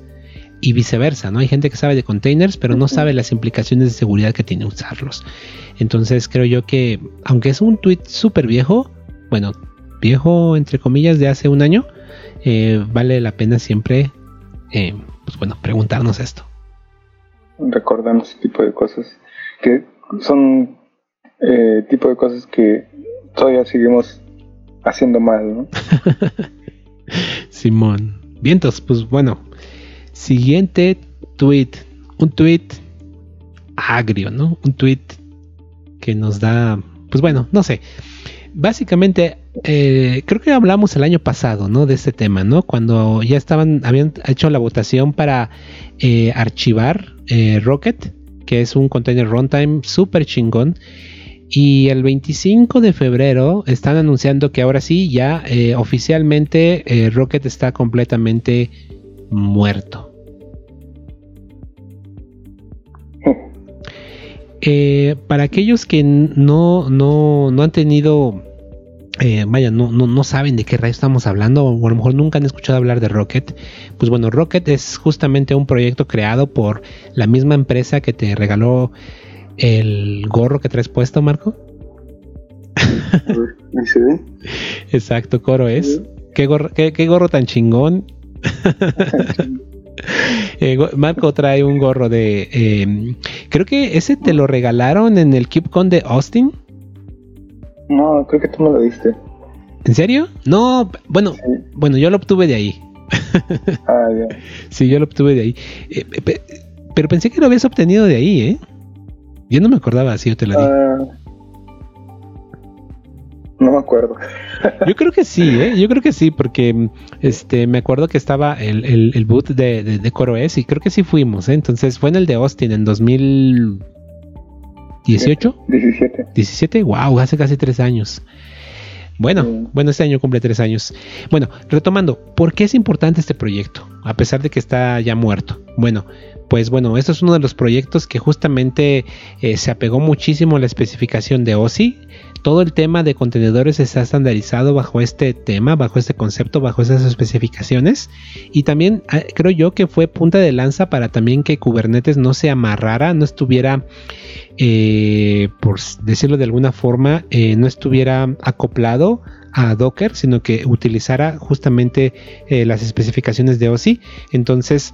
y viceversa, ¿no? Hay gente que sabe de containers pero no sabe las implicaciones de seguridad que tiene usarlos. Entonces creo yo que aunque es un tweet súper viejo, bueno, viejo entre comillas de hace un año, eh, vale la pena siempre, eh, pues bueno, preguntarnos esto recordando ese tipo de cosas, que son eh, tipo de cosas que todavía seguimos haciendo mal, ¿no? [laughs] Simón. Vientos, pues bueno. Siguiente tweet. Un tweet agrio, ¿no? Un tweet que nos da, pues bueno, no sé. Básicamente, eh, creo que hablamos el año pasado, ¿no? De este tema, ¿no? Cuando ya estaban, habían hecho la votación para eh, archivar eh, Rocket, que es un container runtime súper chingón. Y el 25 de febrero están anunciando que ahora sí, ya oficialmente Rocket está completamente muerto. [laughs] para aquellos que no, no, no han tenido eh, vaya, no, no, saben de qué rayo estamos hablando, o a lo mejor nunca han escuchado hablar de Rocket. Pues bueno, Rocket es justamente un proyecto creado por la misma empresa que te regaló el gorro que traes puesto, Marco. Exacto, Coro es. ¿Qué gorro, qué, gorro tan chingón? Eh, Marco trae un gorro de. Em, creo que ese te lo regalaron en el KeepCon de Austin. No, creo que tú me lo diste. ¿En serio? No, bueno, bueno, yo lo obtuve de ahí. ah, ya. [laughs] Sí, yo lo obtuve de ahí. Eh, pero pensé que lo habías obtenido de ahí, ¿eh? Yo no me acordaba si yo te lo di. Ah, no me acuerdo. [laughs] yo creo que sí, ¿eh? Yo creo que sí, porque este me acuerdo que estaba el, el, el boot de, de, de Coro S y creo que sí fuimos, ¿eh? Entonces fue en el de Austin en 2000. ¿18? 17. 17, wow, hace casi tres años. Bueno, bueno, este año cumple tres años. Bueno, retomando, ¿por qué es importante este proyecto? A pesar de que está ya muerto. Bueno, pues bueno, esto es uno de los proyectos que justamente eh, se apegó muchísimo a la especificación de OSI. Todo el tema de contenedores está estandarizado bajo este tema, bajo este concepto, bajo esas especificaciones. Y también ah, creo yo que fue punta de lanza para también que Kubernetes no se amarrara, no estuviera, eh, por decirlo de alguna forma, eh, no estuviera acoplado a Docker, sino que utilizara justamente las especificaciones de OSI. Entonces,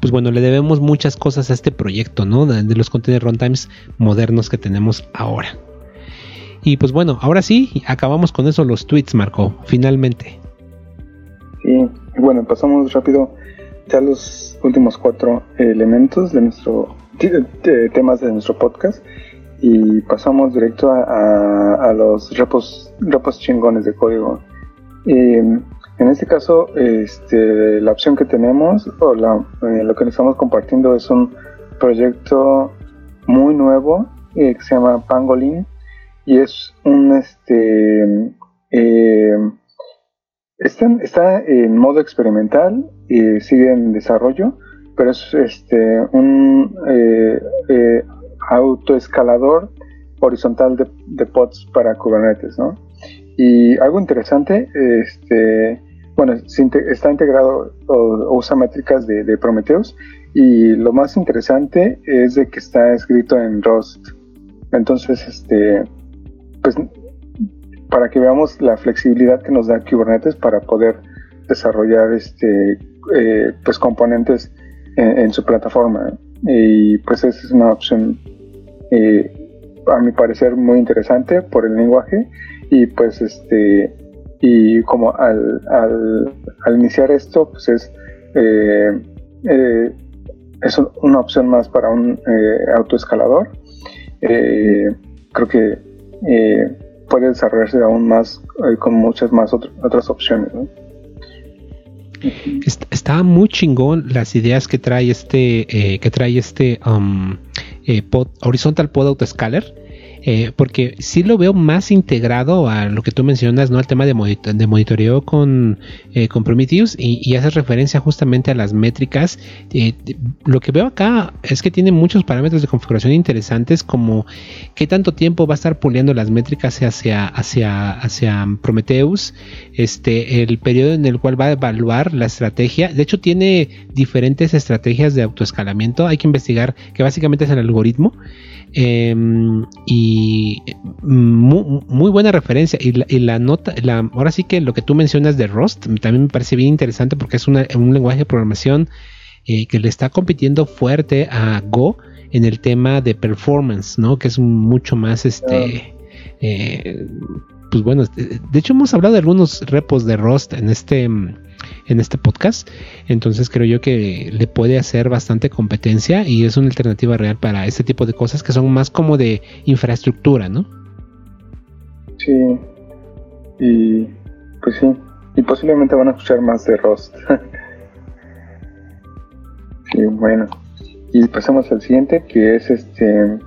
pues bueno, le debemos muchas cosas a este proyecto, ¿no? De, los container runtimes modernos que tenemos ahora. Y pues bueno, ahora sí, acabamos con eso los tweets, Marco, finalmente. Sí, bueno, pasamos rápido ya los últimos cuatro elementos de nuestro temas de nuestro podcast y pasamos directo a, los repos, repos chingones de código. En este caso, este, la opción que tenemos o eh, lo que estamos compartiendo es un proyecto muy nuevo eh, que se llama Pangolin y es un este eh, está, en modo experimental y sigue en desarrollo, pero es este un autoescalador horizontal de, de pods para Kubernetes, ¿no? Y algo interesante, este, bueno, está integrado usa métricas de, Prometheus y lo más interesante es de que está escrito en Rust. Entonces, este, pues, para que veamos la flexibilidad que nos da Kubernetes para poder desarrollar, este, eh, pues, componentes en, su plataforma. Y pues es una opción, eh, a mi parecer, muy interesante por el lenguaje y pues este y como al, al, iniciar esto pues es eh, eh, es una opción más para un eh, autoescalador creo que puede desarrollarse aún más con muchas más otras opciones Está muy chingón las ideas que trae este que trae este um, pod, horizontal pod autoscaler eh, porque sí lo veo más integrado a lo que tú mencionas, ¿no? Al tema de, monitoreo con, eh, con Prometheus y, y haces referencia justamente a las métricas. Eh, lo que veo acá es que tiene muchos parámetros de configuración interesantes como qué tanto tiempo va a estar puliendo las métricas hacia, Prometheus, este, el periodo en el cual va a evaluar la estrategia. De hecho, tiene diferentes estrategias de autoescalamiento. Hay que investigar que básicamente es el algoritmo. Em, y muy, buena referencia. Y la, nota, la, ahora sí que lo que tú mencionas de Rust también me parece bien interesante porque es un lenguaje de programación eh, que le está compitiendo fuerte a Go en el tema de performance, ¿no? Que es mucho más este. Eh, pues bueno, de hecho hemos hablado de algunos repos de Rust en este en este podcast. Entonces creo yo que le puede hacer bastante competencia y es una alternativa real para este tipo de cosas que son más como de infraestructura, ¿no? Sí. Y pues sí. Y posiblemente van a escuchar más de Rust. [laughs] sí, bueno. Y pasamos al siguiente que es este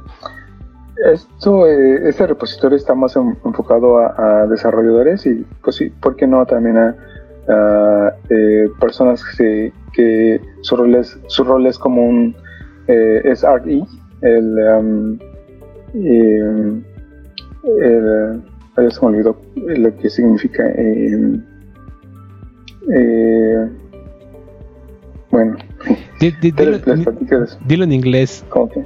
esto, eh, este repositorio está más enfocado a, desarrolladores y pues sí, ¿por qué no también a, eh, personas que, que, su, rol es, su rol es como un eh, es RE, el, um, eh, el, se me olvidó lo que significa em, eh, bueno dilo, en inglés ¿Cómo que?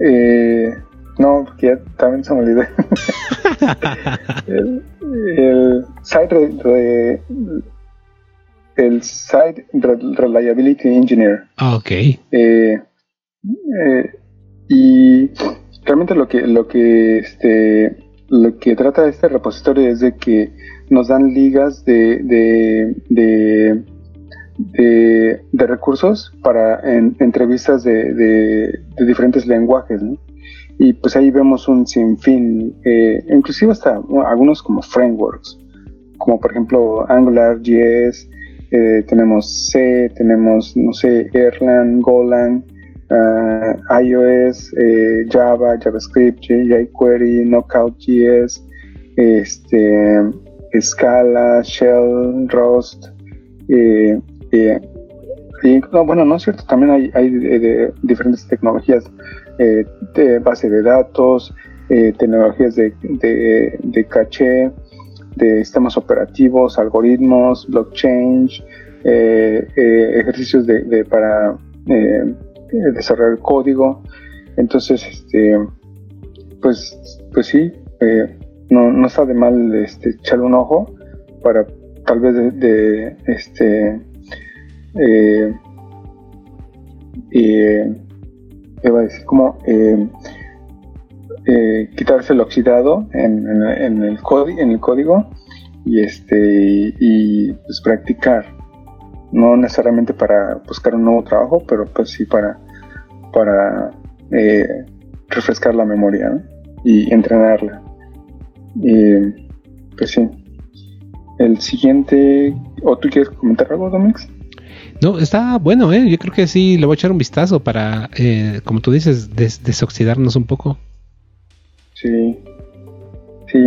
Eh, no, porque ya también se me olvidó. [laughs] el, site el site reliability engineer. Ah, ok. Eh, eh, y realmente lo que lo que este lo que trata este repositorio es de que nos dan ligas de de, de, de, recursos para entrevistas de, de, diferentes lenguajes, ¿no? Y pues ahí vemos un sinfín, eh, inclusive hasta algunos como frameworks, como por ejemplo AngularJS, eh, tenemos C, tenemos, no sé, Erlang, Golang, uh, iOS, eh, Java, JavaScript, jQuery, Knockout.js, este, Scala, Shell, Rust, eh, no, bueno, no es cierto, también hay, de, diferentes tecnologías eh, de base de datos, eh, tecnologías de, de, caché, de sistemas operativos, algoritmos, blockchain, eh, ejercicios de, para desarrollar código. Entonces, este, pues, pues sí, no, no está de mal este, echarle un ojo para tal vez de este eh, eh, iba a decir como eh, eh, quitarse el oxidado en, en, el en el código y este y pues practicar. No necesariamente para buscar un nuevo trabajo pero pues sí para para eh, refrescar la memoria y entrenarla. Y pues sí. El siguiente o tú quieres comentar algo Domix no, está bueno, ¿eh? Yo creo que sí, le voy a echar un vistazo para, eh, como tú dices, desoxidarnos un poco. Sí, sí,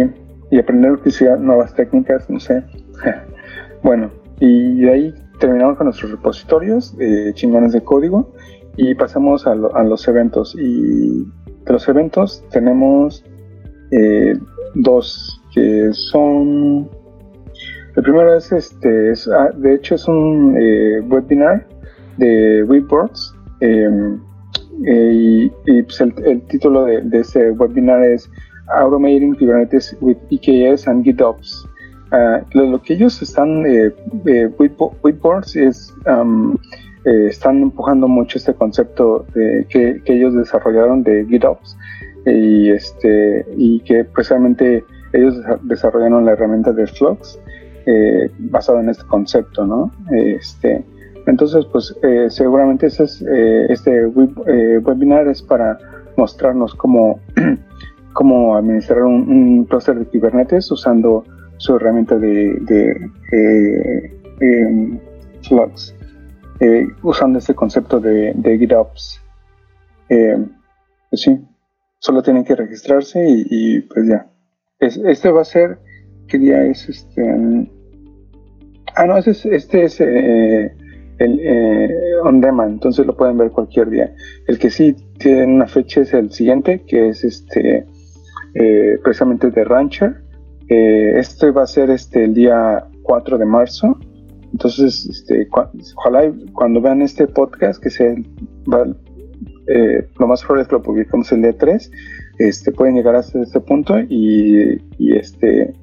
y aprender nuevas técnicas, no sé. [laughs] bueno, y de ahí terminamos con nuestros repositorios, eh, chingones de código, y pasamos a, los eventos. Y de los eventos tenemos eh, dos que son el primero es, este, ah, de hecho es un eh, webinar de Reports em, eh, y, pues el, título de, ese webinar es Automating Kubernetes with EKS and GitOps. Ah, lo, que ellos están, eh, Reports es, están empujando mucho este concepto que, que, ellos desarrollaron de GitOps y, este, y que precisamente ellos desarrollaron la herramienta de Flux eh, basado en este concepto, ¿no? Este, entonces, pues eh, seguramente es, eh, este webinar es para mostrarnos cómo, [clears throat] cómo administrar un, un, cluster de Kubernetes usando su herramienta de, de em, Flux, usando este concepto de, de GitOps. pues sí, solo tienen que registrarse y, pues ya. este va a ser, ¿qué día es este? Ah, no, este es, este es eh, el eh, on demand, entonces lo pueden ver cualquier día. El que sí tiene una fecha es el siguiente, que es este eh, precisamente de Rancher. este va a ser este el día 4 de marzo. Entonces, este, ojalá cuando vean este podcast, que sea eh, lo más probable es que lo publicamos el día 3, este, pueden llegar hasta este punto y, este,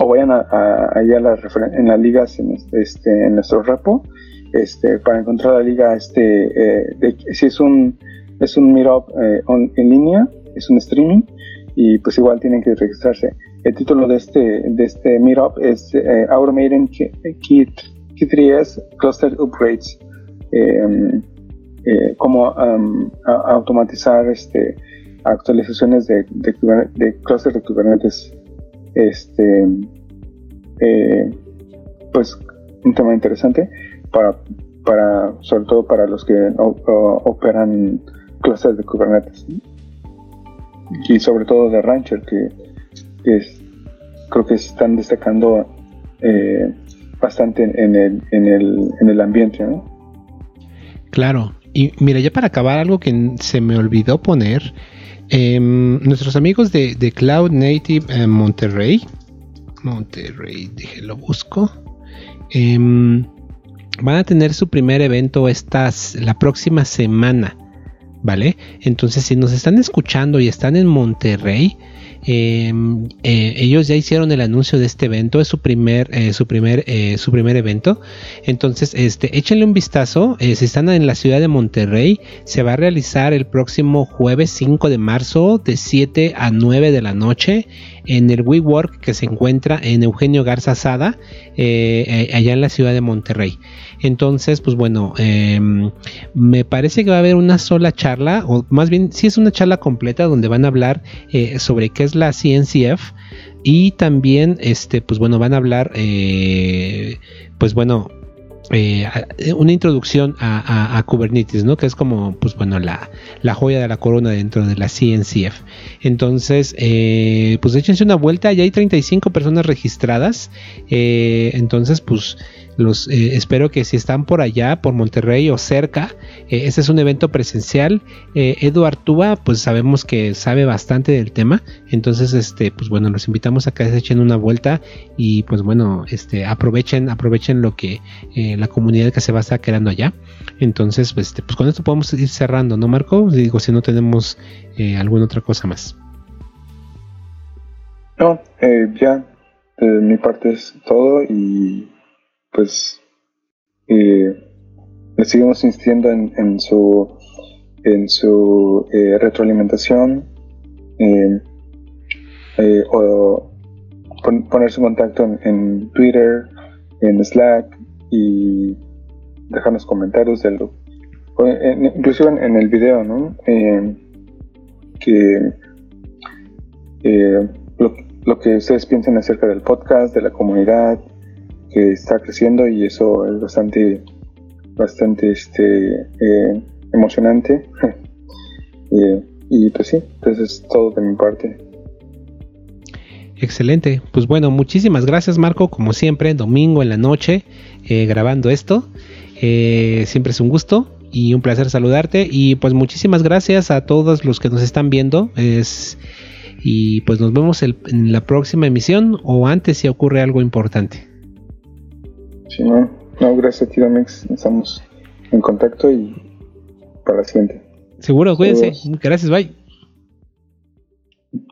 o vayan a, allá en las ligas en, este, en nuestro repo este, para encontrar la liga, este, eh, si es un, es un meetup eh, en línea, es un streaming y pues igual tienen que registrarse. El título de este, de este meetup es Automating Kit, Kit 3 Cluster Upgrades. Eh, cómo automatizar este, actualizaciones de, de, de clusters de Kubernetes. Este, eh, pues un tema interesante para, para, sobre todo para los que operan clusters de Kubernetes. Y sobre todo de Rancher, que, creo que están destacando eh, bastante en el, en el, en el ambiente. Claro, y mira, ya para acabar, algo que se me olvidó poner. Em, nuestros amigos de, Cloud Native en Monterrey. Monterrey, dije, lo busco. Em, van a tener su primer evento estas, la próxima semana. ¿Vale? Entonces, si nos están escuchando y están en Monterrey, Em, eh, ellos ya hicieron el anuncio de este evento, es su primer, eh, su primer, eh, su primer evento. Entonces, este, échenle un vistazo. si están en la ciudad de Monterrey, se va a realizar el próximo jueves 5 de marzo de 7 a 9 de la noche en el WeWork que se encuentra en Eugenio Garza Sada, allá en la ciudad de Monterrey. Entonces, pues bueno, em, me parece que va a haber una sola charla, o más bien, sí es una charla completa donde van a hablar eh, sobre qué es la CNCF y también, este, pues bueno, van a hablar, eh, pues bueno, eh, una introducción a, Kubernetes, ¿no? Que es como, pues bueno, la, joya de la corona dentro de la CNCF. Entonces, pues échense una vuelta, ya hay 35 personas registradas. entonces, pues los, eh, espero que si están por allá, por Monterrey o cerca, eh, este es un evento presencial. Eh, Edu Artúa, pues sabemos que sabe bastante del tema. Entonces, este, pues bueno, los invitamos a que se echen una vuelta y pues bueno, este, aprovechen, aprovechen lo que la comunidad que se va a estar quedando allá. Entonces, pues, este, pues con esto podemos ir cerrando, ¿no, Marco? Digo, si no tenemos alguna otra cosa más. No, ya, de mi parte es todo y pues eh, le seguimos insistiendo en, su en su eh, retroalimentación eh, o ponerse en contacto en, Twitter, en Slack y dejarnos comentarios del inclusive en, el video, ¿no? que lo, lo, que ustedes piensan acerca del podcast, de la comunidad, que está creciendo y eso es bastante, bastante este, eh, emocionante. [laughs] Eh, y pues sí, entonces es todo de mi parte. Excelente, pues bueno, muchísimas gracias Marco, como siempre, domingo en la noche eh, grabando esto. siempre es un gusto y un placer saludarte y pues muchísimas gracias a todos los que nos están viendo. Es, y pues nos vemos en la próxima emisión o antes si ocurre algo importante. Sí, no, no, gracias a ti, Damex. Estamos en contacto y para la siguiente. Seguro, cuídense. Gracias, bye.